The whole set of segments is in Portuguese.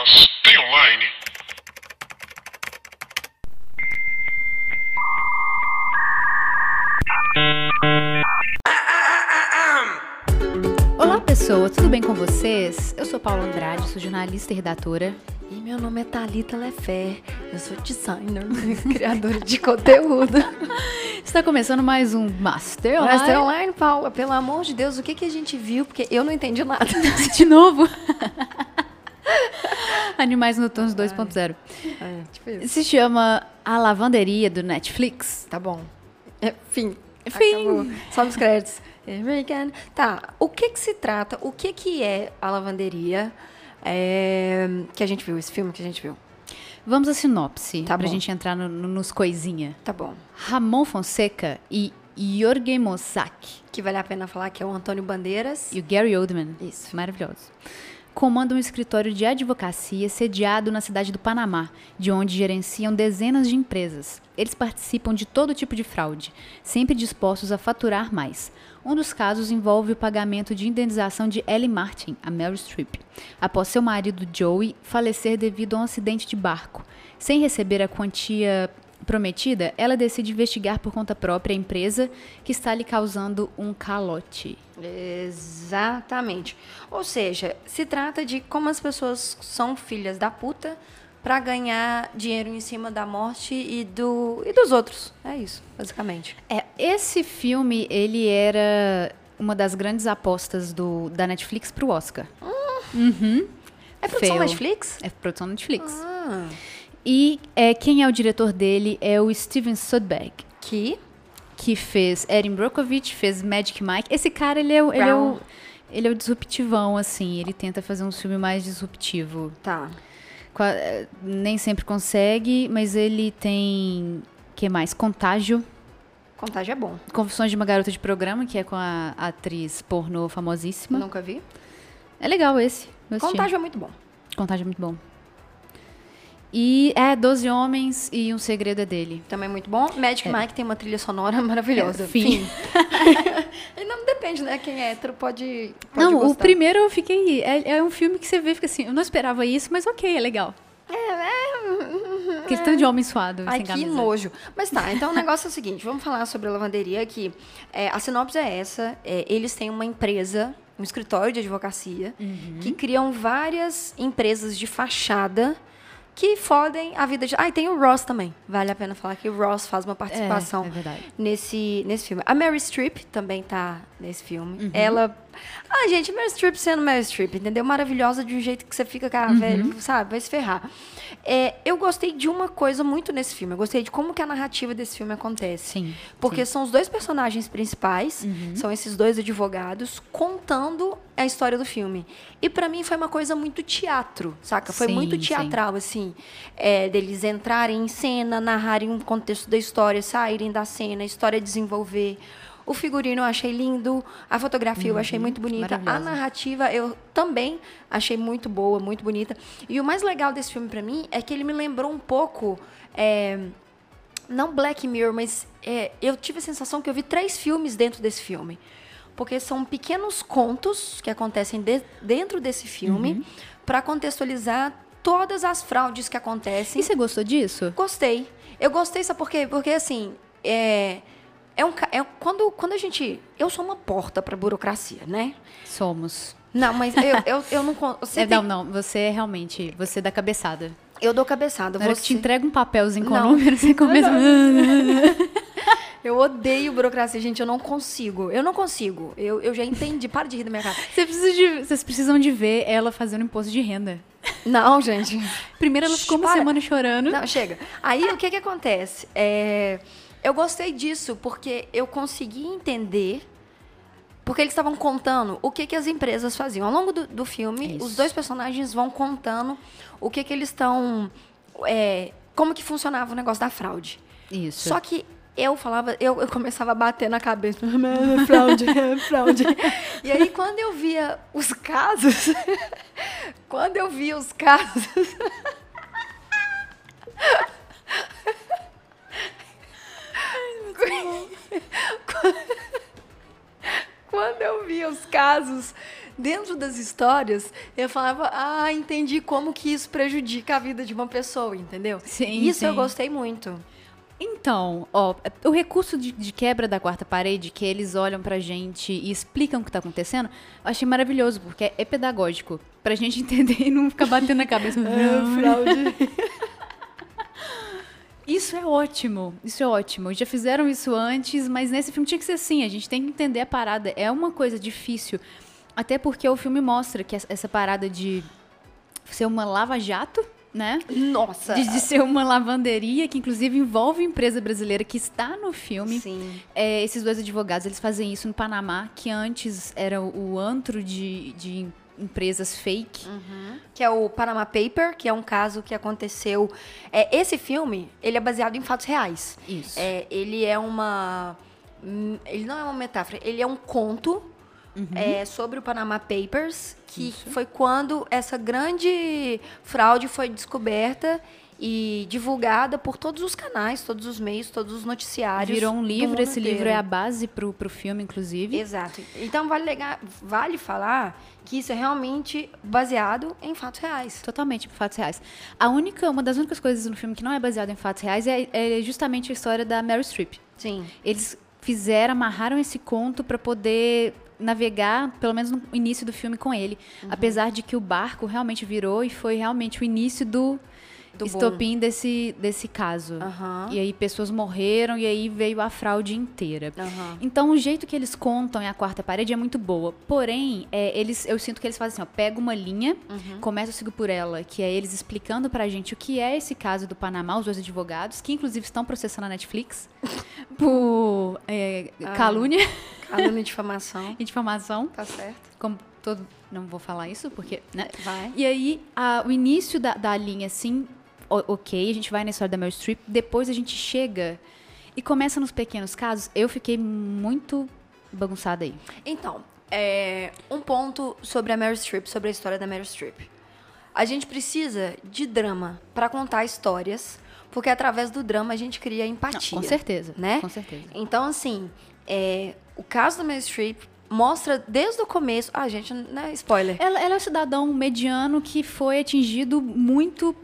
Mas tem online? Olá, pessoas, tudo bem com vocês? Eu sou Paula Andrade, sou jornalista e redatora. E meu nome é Thalita Lefer, eu sou designer, criadora de conteúdo. Está começando mais um Master Online. Master Online, Paula, pelo amor de Deus, o que, que a gente viu? Porque eu não entendi nada. De novo. Animais Noturnos 2.0. É, tipo isso. Se chama A Lavanderia do Netflix. Tá bom. É, fim. Fim. Acabou. Só nos créditos. Tá, o que que se trata? O que que é a lavanderia é, que a gente viu, esse filme que a gente viu? Vamos à sinopse, Tá pra bom. gente entrar no- no- nos coisinha. Tá bom. Ramon Fonseca e Jorge Mossack Que vale a pena falar que é o Antônio Bandeiras. e o Gary Oldman. Isso. Maravilhoso. Comandam um escritório de advocacia sediado na cidade do Panamá, de onde gerenciam dezenas de empresas. Eles participam de todo tipo de fraude, sempre dispostos a faturar mais. Um dos casos envolve o pagamento de indenização de Ellie Martin, a Meryl Streep, após seu marido Joey falecer devido a um acidente de barco. Sem receber a quantia prometida, ela decide investigar por conta própria a empresa que está lhe causando um calote. Exatamente. Ou seja, se trata de como as pessoas são filhas da puta pra ganhar dinheiro em cima da morte e, do, e dos outros. É isso, basicamente. É, esse filme, ele era uma das grandes apostas do, da Netflix pro Oscar. É produção Fail. Netflix? É produção Netflix. Ah, E é, quem é o diretor dele é o Steven Soderbergh, que que fez Erin Brockovich, fez Magic Mike. Esse cara, ele é, o- ele é o... Ele é o disruptivão, assim. Ele tenta fazer um filme mais disruptivo. tá. Qua- eh, Nem sempre consegue, mas ele tem... que mais? Contágio. Contágio é bom. Confissões de uma Garota de Programa, que é com a atriz pornô famosíssima. Nunca vi. É legal esse. Contágio é muito bom. Contágio é muito bom. E é 12 Homens e Um Segredo é dele. Também é muito bom. Magic Mike tem uma trilha sonora maravilhosa. É, fim. e não depende, né? Quem é hétero pode, pode Não, o gostar. primeiro eu fiquei. É, é um filme que você vê e fica assim, eu não esperava isso, mas ok, é legal. Aquele tanto de homem suado, Ai, que camisa. nojo. Mas tá, então o negócio é o seguinte: vamos falar sobre a lavanderia aqui. É, a sinopse é essa: é, eles têm uma empresa, um escritório de advocacia, Uhum. que criam várias empresas de fachada que fodem a vida de. Ah, e tem o Ross também. Vale a pena falar que o Ross faz uma participação É, é nesse, nesse filme. A Mary Streep também tá nesse filme. Uhum. Ela. Ah, gente, Mary Streep sendo Mary Streep, entendeu? Maravilhosa de um jeito que você fica, cara, Uhum. velho, sabe? Vai se ferrar. É, eu gostei de uma coisa muito nesse filme. Eu gostei de como que a narrativa desse filme acontece. Sim. Porque são os dois personagens principais, Uhum. são esses dois advogados, contando a história do filme. E pra mim foi uma coisa muito teatro, saca? Foi Sim, muito sim. teatral, assim. é, deles entrarem em cena, narrarem um contexto da história, saírem da cena, a história desenvolver. O figurino eu achei lindo, a fotografia eu achei muito bonita, a Uhum. narrativa eu também achei muito boa, muito bonita. E o mais legal desse filme pra mim é que ele me lembrou um pouco. é, não Black Mirror, mas é, eu tive a sensação que eu vi três filmes dentro desse filme. Porque são pequenos contos que acontecem de- dentro desse filme Uhum. pra contextualizar todas as fraudes que acontecem. E você gostou disso? Gostei. Eu gostei, sabe por quê? Porque, assim, é, é um, é, quando, quando a gente... Eu sou uma porta pra burocracia, né? Somos. Não, mas eu, eu, eu não... Você É, tem- Não, não, você é realmente, você dá cabeçada. Eu dou cabeçada. Na Você... te entrega um papelzinho com Não. número, você começa... Eu odeio burocracia, gente. Eu não consigo. Eu não consigo. Eu, eu já entendi. Para de rir da minha cara. Você precisa de- vocês precisam de ver ela fazendo imposto de renda. Não, gente. Primeiro ela ficou uma Para. semana chorando. Não, chega. Aí o que que acontece? É, eu gostei disso porque eu consegui entender porque eles estavam contando o que que as empresas faziam. Ao longo do, do filme, Isso. os dois personagens vão contando o que que eles estão... é, como que funcionava o negócio da fraude. Isso. Só que eu falava, eu, eu começava a bater na cabeça. É fraude, é fraude. E aí, quando eu via os casos, quando eu via os casos. Quando eu via os casos dentro das histórias, eu falava, ah, entendi como que isso prejudica a vida de uma pessoa, entendeu? Sim, Isso eu sim. gostei muito. Então, ó, o recurso de, de quebra da quarta parede, que eles olham pra gente e explicam o que tá acontecendo, eu achei maravilhoso, porque é, é pedagógico. Pra gente entender e não ficar batendo na cabeça. Não, fraude. Isso é ótimo, isso é ótimo. Já fizeram isso antes, mas nesse filme tinha que ser assim. A gente tem que entender a parada. É uma coisa difícil. Até porque o filme mostra que essa- parada de ser uma lava-jato, né? Nossa. De, de ser uma lavanderia, que inclusive envolve empresa brasileira que está no filme. Sim. É, esses dois advogados, eles fazem isso no Panamá, que antes era o o antro de, de empresas fake. Que é o Panama Paper, que é um caso que aconteceu. É, esse filme, ele é baseado em fatos reais. Isso. É, ele é uma. hum, Ele não é uma metáfora, ele é um conto é, sobre o Panama Papers, que foi quando essa grande fraude foi descoberta e divulgada por todos os canais, todos os meios, todos os noticiários. Virou um livro, esse livro é a base pro, pro filme, inclusive. Exato. Então vale, legar- vale falar que isso é realmente baseado em fatos reais. Totalmente fatos reais. A única, uma das únicas coisas no filme que não é baseada em fatos reais é, é justamente a história da Meryl Streep. Sim. Eles fizeram, amarraram esse conto para poder navegar, pelo menos no início do filme, com ele. Uhum. Apesar de que o barco realmente virou e foi realmente o início do, Do estopim desse, desse caso. Aham. E aí pessoas morreram e aí veio a fraude inteira. Aham. Então, o jeito que eles contam em A Quarta Parede é muito boa. Porém, é, eles, eu sinto que eles fazem assim, ó, pega uma linha, Uhum. começa a seguir por ela, que é eles explicando pra gente o que é esse caso do Panamá, os dois advogados, que inclusive estão processando a Netflix por é, Ah. calúnia Calúnia de difamação. e difamação. Tá certo. Como todo... Não vou falar isso, porque... Né? Vai. E aí, a- o início da, da linha, assim, o- ok, a gente vai na história da Meryl Streep, depois a gente chega e começa nos pequenos casos. Eu fiquei muito bagunçada aí. Então, é, um ponto sobre a Meryl Streep, sobre a história da Meryl Streep. A gente precisa de drama para contar histórias, porque através do drama a gente cria Não, empatia. com certeza, né? Com certeza. Então, assim, é, o caso da Meryl Streep mostra desde o começo. Ah, gente, não é spoiler. Ela, ela é um cidadão mediano que foi atingido muito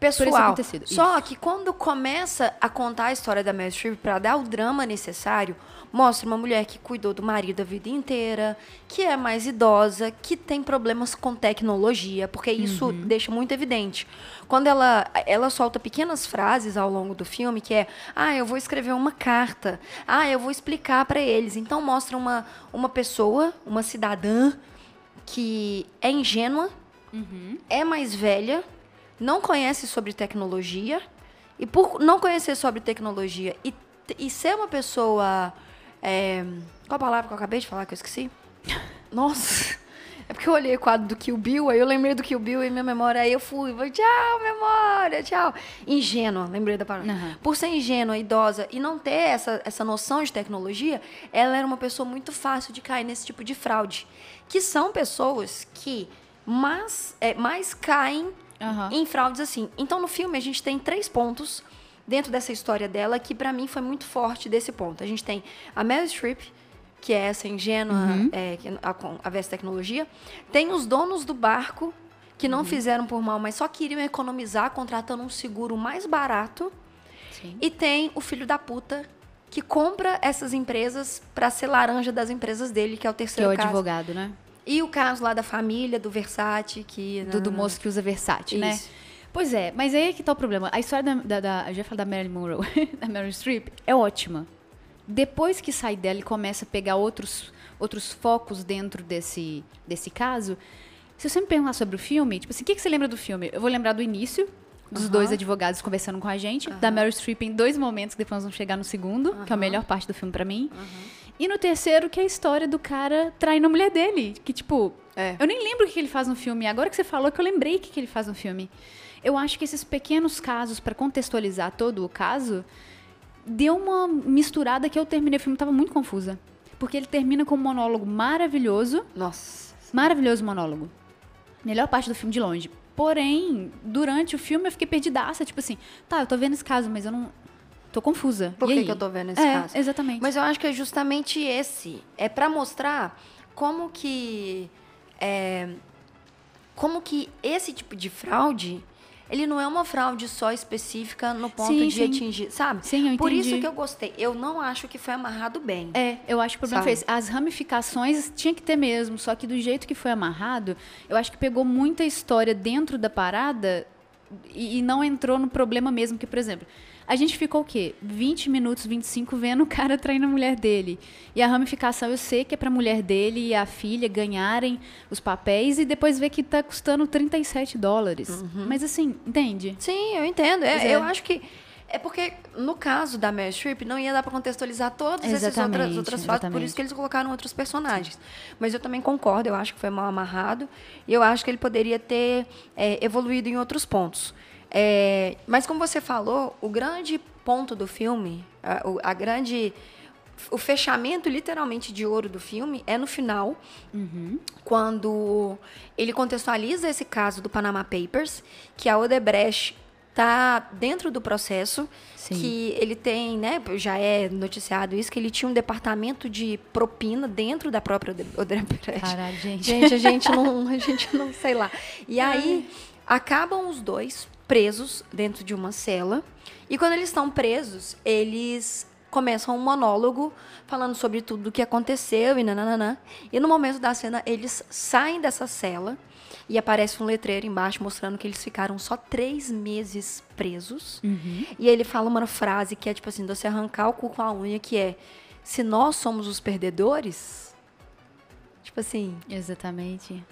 pessoal. acontecido, Só que quando começa a contar a história da Meryl Streep para dar o drama necessário, mostra uma mulher que cuidou do marido a vida inteira, que é mais idosa, que tem problemas com tecnologia, porque isso Uhum. deixa muito evidente. Quando ela ela solta pequenas frases ao longo do filme, que é: "Ah, eu vou escrever uma carta. Ah, eu vou explicar para eles". Então mostra uma uma pessoa, uma cidadã que é ingênua, é mais velha, não conhece sobre tecnologia e por não conhecer sobre tecnologia e, e ser uma pessoa é, qual a palavra que eu acabei de falar que eu esqueci? Nossa, é porque eu olhei o quadro do Kill Bill, aí eu lembrei do Kill Bill e minha memória, aí eu fui, falei, tchau, memória, tchau. Ingênua, lembrei da palavra. Aham. Por ser ingênua, idosa e não ter essa, essa noção de tecnologia, ela era uma pessoa muito fácil de cair nesse tipo de fraude. Que são pessoas que mais, é, mais caem Aham. em fraudes assim. Então, no filme, a gente tem três pontos dentro dessa história dela que, pra mim, foi muito forte desse ponto. A gente tem a Meryl Streep, que é essa ingênua Uhum. é, a, a veste tecnologia. Tem os donos do barco, que Uhum. não fizeram por mal, mas só queriam economizar contratando um seguro mais barato. Sim. E tem o filho da puta que compra essas empresas pra ser laranja das empresas dele, que é o Que é terceiro o caso. advogado, né? E o caso lá da família, do Versace, que... Do, do moço que usa Versace, né? Isso. Pois é, mas aí é que tá o problema. A história da, da, da eu já ia falar da Marilyn Monroe, da Meryl Streep, é ótima. Depois que sai dela e começa a pegar outros, outros focos dentro desse, desse caso, se você me perguntar sobre o filme, tipo assim, o que, que você lembra do filme? Eu vou lembrar do início, dos dois advogados conversando com a gente, da Meryl Streep em dois momentos, que depois nós vamos chegar no segundo, que é a melhor parte do filme pra mim. E no terceiro, que é a história do cara traindo a mulher dele. Que, tipo, É. eu nem lembro o que ele faz no filme. Agora que você falou que eu lembrei o que que ele faz no filme. Eu acho que esses pequenos casos, pra contextualizar todo o caso, deu uma misturada que eu terminei o filme tava muito confusa. Porque ele termina com um monólogo maravilhoso. Nossa. Maravilhoso monólogo. Melhor parte do filme de longe. Porém, durante o filme eu fiquei perdidaça. Tipo assim, tá, eu tô vendo esse caso, mas eu não. Tô confusa. Por E que, aí? que eu tô vendo esse é, caso? Exatamente. Mas eu acho que é justamente esse. É pra mostrar como que é, como que esse tipo de fraude ele não é uma fraude só específica no ponto Sim, de sim. atingir, sabe? Sim, eu Por isso entendi. que eu gostei. Eu não acho que foi amarrado bem. É, eu acho que o problema Sabe? foi esse. As ramificações tinha que ter mesmo, só que do jeito que foi amarrado, eu acho que pegou muita história dentro da parada e, e não entrou no problema mesmo. Que, por exemplo, a gente ficou o quê? 20 minutos, 25 vendo o cara traindo a mulher dele. E a ramificação eu sei que é pra mulher dele e a filha ganharem os papéis e depois ver que tá custando 37 dólares. Mas assim, entende? Sim, eu entendo. É, é. Eu acho que é porque no caso da Meryl Streep não ia dar pra contextualizar todas essas outras, outras fatos, por isso que eles colocaram outros personagens. Mas eu também concordo, eu acho que foi mal amarrado e eu acho que ele poderia ter é, evoluído em outros pontos. É, mas como você falou, o grande ponto do filme, a, a grande o fechamento literalmente de ouro do filme é no final, quando ele contextualiza esse caso do Panama Papers, que a Odebrecht tá dentro do processo, Sim. que ele tem, né, já é noticiado isso, que ele tinha um departamento de propina dentro da própria Ode- Odebrecht. Caralho, gente. Gente, a gente não, a gente não sei lá. E aí acabam os dois presos dentro de uma cela. E quando eles estão presos, eles começam um monólogo falando sobre tudo o que aconteceu e nananã. E no momento da cena, eles saem dessa cela e aparece um letreiro embaixo mostrando que eles ficaram só três meses presos. E ele fala uma frase que é tipo assim, de você arrancar o cu com a unha, que é se nós somos os perdedores, tipo assim, Exatamente.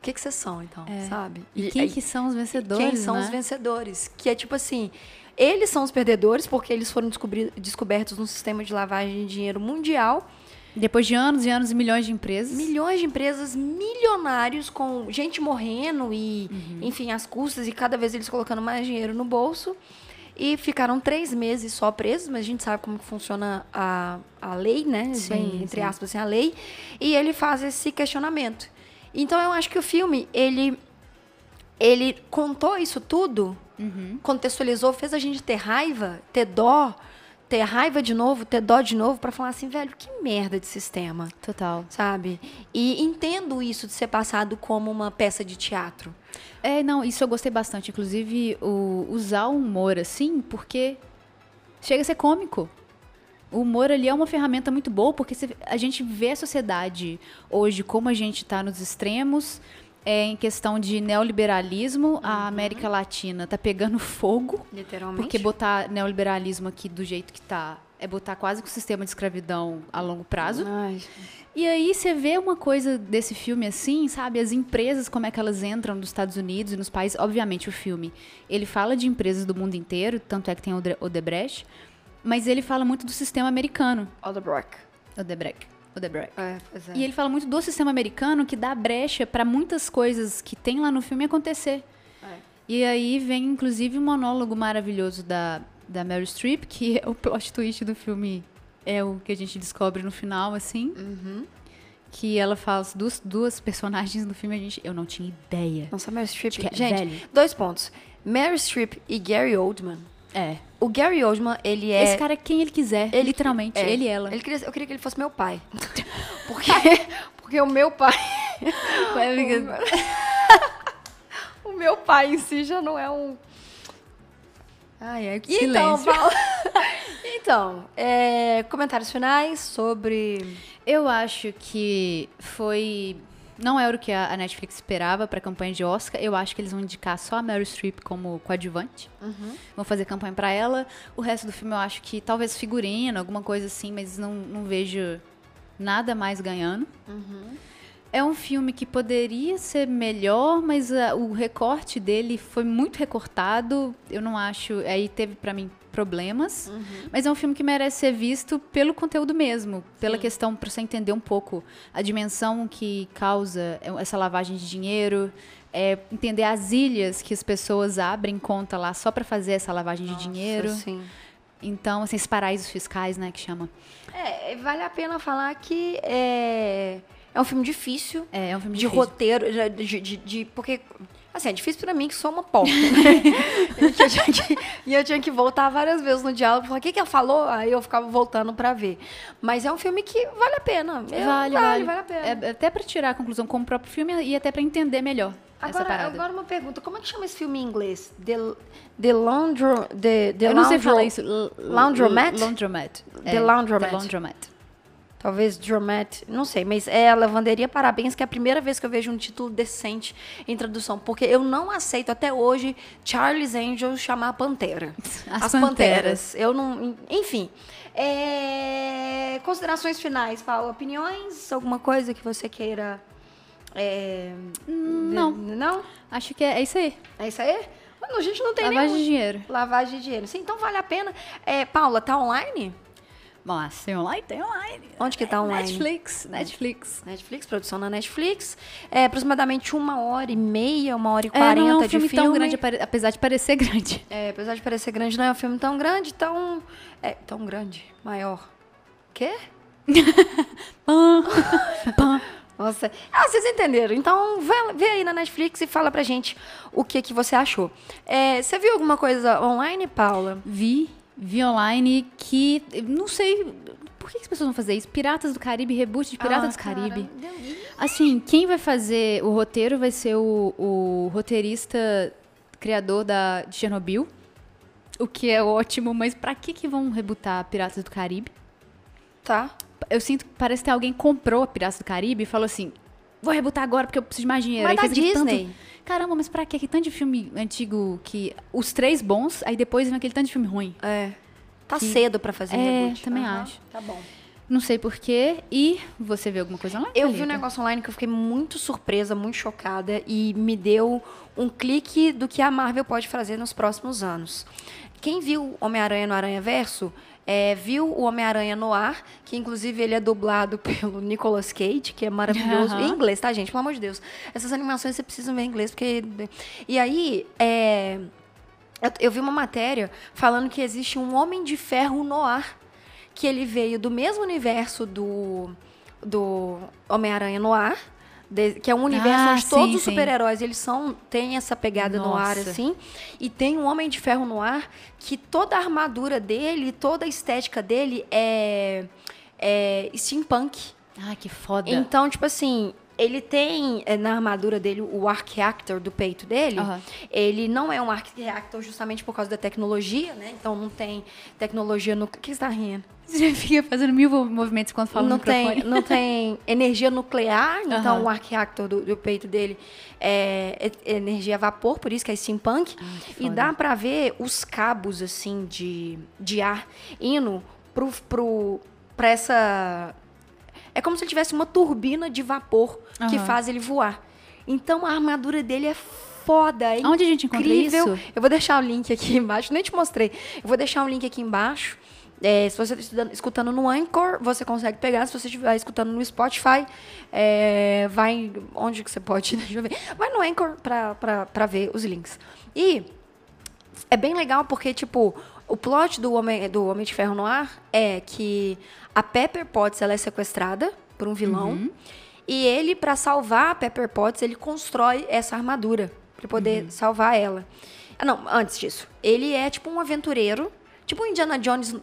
O que que vocês são, então, sabe? E quem que são os vencedores, Quem são né? os vencedores? Que é tipo assim, eles são os perdedores porque eles foram descobertos num sistema de lavagem de dinheiro mundial. Depois de anos e anos e milhões de empresas. Milhões de empresas milionários com gente morrendo e, Uhum. enfim, as custas e cada vez eles colocando mais dinheiro no bolso. E ficaram três meses só presos, mas a gente sabe como que funciona a, a lei, né? Sim, Bem, entre sim. aspas, assim, a lei. E ele faz esse questionamento. Então eu acho que o filme, ele, ele contou isso tudo, Uhum. contextualizou, fez a gente ter raiva, ter dó, ter raiva de novo, ter dó de novo, pra falar assim, velho, que merda de sistema Total. sabe? E entendo isso de ser passado como uma peça de teatro. É, não, isso eu gostei bastante. Inclusive, o, usar o humor assim, porque chega a ser cômico. O humor ali é uma ferramenta muito boa, porque a gente vê a sociedade hoje como a gente está nos extremos, é, em questão de neoliberalismo, a América Latina tá pegando fogo. Literalmente. Porque botar neoliberalismo aqui do jeito que tá é botar quase que o sistema de escravidão a longo prazo. Ai, E aí você vê uma coisa desse filme assim, sabe? As empresas, como é que elas entram nos Estados Unidos e nos países. Obviamente, o filme, ele fala de empresas do mundo inteiro, tanto é que tem o Odebrecht, mas ele fala muito do sistema americano. Odebrecht. Odebrecht. Odebrecht. É, pois é. E ele fala muito do sistema americano que dá brecha para muitas coisas que tem lá no filme acontecer. É. E aí vem, inclusive, um monólogo maravilhoso da, da Meryl Streep, que é o plot twist do filme, é o que a gente descobre no final, assim. Uhum. Que ela fala as duas, duas personagens no filme, a gente, eu não tinha ideia. Nossa, Meryl Streep. Que é Gente, velho. dois pontos. Meryl Streep e Gary Oldman. É. O Gary Oldman, ele é... Esse cara é quem ele quiser, ele- literalmente. é, ele e ela. Ele queria, eu queria que ele fosse meu pai. Porque, porque o meu pai... o meu pai em si já não é um... Ai, ai. Então, Silêncio. Paula- então é, comentários finais sobre... Eu acho que foi. Não era o que a a Netflix esperava para a campanha de Oscar. Eu acho que eles vão indicar só a Meryl Streep como coadjuvante. Vão fazer campanha para ela. O resto do filme eu acho que talvez figurino, alguma coisa assim, mas não, não vejo nada mais ganhando. É um filme que poderia ser melhor, mas ah, o recorte dele foi muito recortado. Eu não acho. Aí teve pra mim problemas. Mas é um filme que merece ser visto pelo conteúdo mesmo, pela questão para você entender um pouco a dimensão que causa essa lavagem de dinheiro, é, entender as ilhas que as pessoas abrem conta lá só para fazer essa lavagem de dinheiro. Sim. Então, assim, esses paraísos fiscais, né, que chama. É, vale a pena falar que é, é um filme difícil, É, é um filme de difícil. roteiro, de, de, de- de- porque Assim, é difícil pra mim que sou uma porca, né? e, eu tinha que, e eu tinha que voltar várias vezes no diálogo, falar, o que que ela falou? Aí eu ficava voltando pra ver. Mas é um filme que vale a pena. Eu- Vale, vale, vale. a pena. É, até pra tirar a conclusão como o próprio filme e até pra entender melhor Agora, agora uma pergunta, como é que chama esse filme em inglês? The, the Laundro... The, the eu não sei falar isso. Laundromat? Laundromat. The É, Laundromat. The Laundromat. Talvez Dromat, não sei, mas é a Lavanderia Parabéns, que é a primeira vez que eu vejo um título decente em tradução, porque eu não aceito até hoje Charles Angels chamar Pantera. As Panteras. Eu não. Enfim. É, Considerações finais, Paulo. Opiniões? Alguma coisa que você queira. é, Não, Não? acho que é, é isso aí. É isso aí? Mano, a gente não tem Lavagem nenhum- de dinheiro. Lavagem de dinheiro. Sim, então vale a pena. É, Paula, tá online? Bom, assim, online tem online. Onde que tá online? Netflix, Netflix. Netflix, produção na Netflix. É aproximadamente uma hora e meia, uma hora e É, não quarenta é um de filme filme. tão grande, apesar de parecer grande. É, apesar de parecer grande, não é um filme tão grande, tão. É, tão grande, maior. Quê? Pã, pã. Nossa. Ah, vocês entenderam. Então, vê, vê aí na Netflix e fala pra gente o que, que você achou. É, você viu alguma coisa online, Paula? Vi, vi online que. Não sei. Por que as pessoas vão fazer isso? Piratas do Caribe, reboot de Piratas Ah, do Caribe. cara, Assim, quem vai fazer o roteiro vai ser o, o roteirista criador da, de Chernobyl. O que é ótimo, mas pra que que vão rebutar Piratas do Caribe? Tá. Eu sinto que parece que alguém comprou a Piratas do Caribe e falou assim: vou rebutar agora porque eu preciso de mais dinheiro. Mas Aí da Disney. Tanto... Caramba, mas pra quê? Que tanto de filme antigo que. Os três bons, aí depois vem aquele tanto de filme ruim. É. Tá Que- cedo pra fazer É, reboot. também Aham, acho. Tá bom. Não sei porquê. E você viu alguma coisa lá? Eu vi um negócio online que eu fiquei muito surpresa, muito chocada e me deu um clique do que a Marvel pode fazer nos próximos anos. Quem viu Homem-Aranha no Aranha Verso é, viu o Homem-Aranha no ar, que inclusive ele é dublado pelo Nicolas Cage, que é maravilhoso. Aham. Em inglês, tá, gente? Pelo amor de Deus. Essas animações você precisa ver em inglês, porque. E aí, é, eu, eu vi uma matéria falando que existe um Homem de Ferro no ar, que ele veio do mesmo universo do, do Homem-Aranha no ar, de- que é um universo Ah, onde sim, todos os super-heróis eles são têm essa pegada no ar Nossa. assim, e tem um Homem de Ferro no ar que toda a armadura dele, toda a estética dele é, é steampunk. Ah, que foda. Então, tipo assim, ele tem eh, na armadura dele o arc reactor do peito dele. Aham. Ele não é um arc reactor justamente por causa da tecnologia, né? Então não tem tecnologia no. O que você tá rindo? Você fica fazendo mil movimentos quando fala não no microfone. tem, não tem energia nuclear, então o arc reactor do, do peito dele é, é energia a vapor, por isso que é steampunk. Ah, que e foda. dá pra ver os cabos assim de, de ar indo pro, pro, pra essa. É como se ele tivesse uma turbina de vapor que Aham. faz ele voar. Então a armadura dele é foda, é Onde a gente encontra isso? Eu vou deixar o link aqui embaixo, nem te mostrei. Eu vou deixar um link aqui embaixo. É, se você está escutando no Anchor, você consegue pegar. Se você estiver escutando no Spotify, é, vai. Onde que você pode? Deixa eu ver. Vai no Anchor pra ver os links. E é bem legal porque, tipo, o plot do Homem, do Homem de Ferro no Ar é que a Pepper Potts ela é sequestrada por um vilão. Uhum. E ele, pra salvar a Pepper Potts, ele constrói essa armadura pra poder Uhum. salvar ela. Ah, não, antes disso. Ele é tipo um aventureiro, tipo um Indiana Jones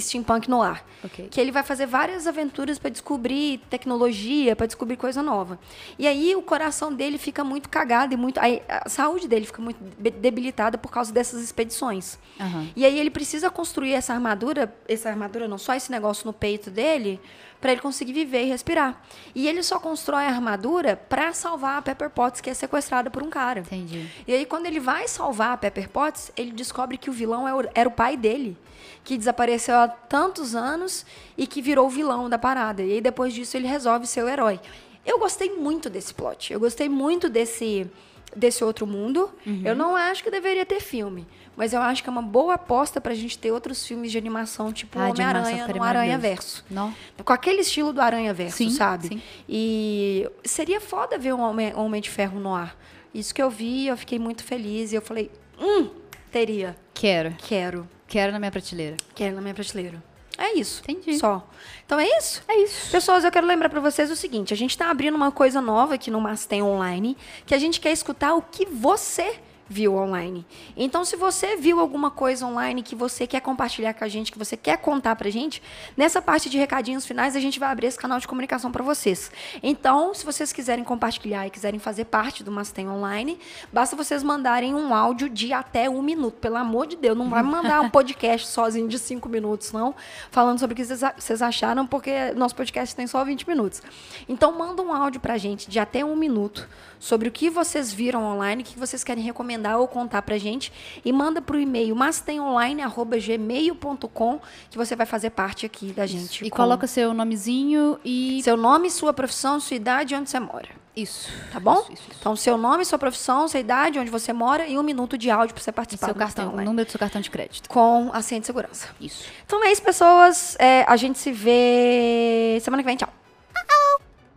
steampunk no ar. Ok. Que ele vai fazer várias aventuras pra descobrir tecnologia, pra descobrir coisa nova. E aí o coração dele fica muito cagado e muito. aí a saúde dele fica muito debilitada por causa dessas expedições. Aham. E aí ele precisa construir essa armadura, essa armadura não, só esse negócio no peito dele, pra ele conseguir viver e respirar. E ele só constrói a armadura pra salvar a Pepper Potts, que é sequestrada por um cara. Entendi. E aí, quando ele vai salvar a Pepper Potts, ele descobre que o vilão é era o pai dele, que desapareceu há tantos anos e que virou o vilão da parada. E aí, depois disso, ele resolve ser o herói. Eu gostei muito desse plot. Eu gostei muito desse, desse outro mundo. Eu não acho que deveria ter filme. Mas eu acho que é uma boa aposta pra gente ter outros filmes de animação, tipo Ah, Homem-Aranha no Aranha. Verso. Não? Com aquele estilo do Aranha Verso, Sim, sabe? sim. E seria foda ver um Homem, Homem de Ferro no ar. Isso que eu vi, eu fiquei muito feliz. E eu falei, hum, teria. Quero. Quero. Quero na minha prateleira. Quero na minha prateleira. É isso. Entendi. Só. Então é isso. É isso. Pessoas, eu quero lembrar para vocês o seguinte: a gente está abrindo uma coisa nova aqui no Mastem Online, que a gente quer escutar o que você viu online. Então, se você viu alguma coisa online que você quer compartilhar com a gente, que você quer contar pra gente, nessa parte de recadinhos finais a gente vai abrir esse canal de comunicação para vocês. Então, se vocês quiserem compartilhar e quiserem fazer parte do Mastem Online, basta vocês mandarem um áudio de até um minuto. Pelo amor de Deus, não vai mandar um podcast sozinho de cinco minutos, não, falando sobre o que vocês acharam, porque nosso podcast tem só 20 minutos. Então, manda um áudio pra gente de até um minuto sobre o que vocês viram online, o que vocês querem recomendar ou contar pra gente e manda pro e-mail mastemonline@gmail.com que você vai fazer parte aqui da gente. E com... coloca seu nomezinho e seu nome, sua profissão, sua idade e onde você mora. Isso. Tá bom? Isso, isso, isso. Então, seu nome, sua profissão, sua idade, onde você mora e um minuto de áudio para você participar. E seu cartão, o número do seu cartão de crédito. Com a senha de segurança. Isso. Então é isso, pessoas. É, a gente se vê semana que vem. Tchau.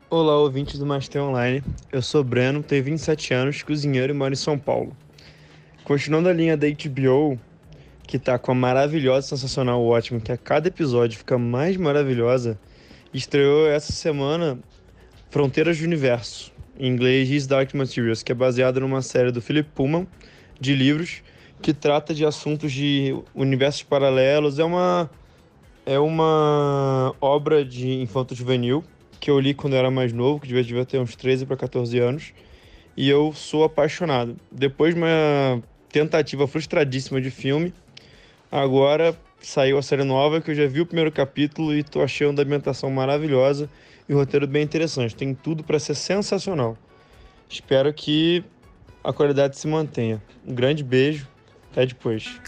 Olá, ouvintes do Master Online. Eu sou Breno, tenho 27 anos, cozinheiro e moro em São Paulo. Continuando a linha da HBO, que tá com a maravilhosa, sensacional, ótimo, que a cada episódio fica mais maravilhosa, estreou essa semana Fronteiras do Universo, em inglês His Dark Materials, que é baseada numa série do Philip Pullman, de livros, que trata de assuntos de universos paralelos. É uma, é uma obra de infanto-juvenil, que eu li quando eu era mais novo, que devia, devia ter uns 13 para 14 anos, e eu sou apaixonado. Depois de uma tentativa frustradíssima de filme, agora saiu a série nova que eu já vi o primeiro capítulo e tô achando a ambientação maravilhosa e o roteiro bem interessante. Tem tudo para ser sensacional. Espero que a qualidade se mantenha. Um grande beijo, até depois.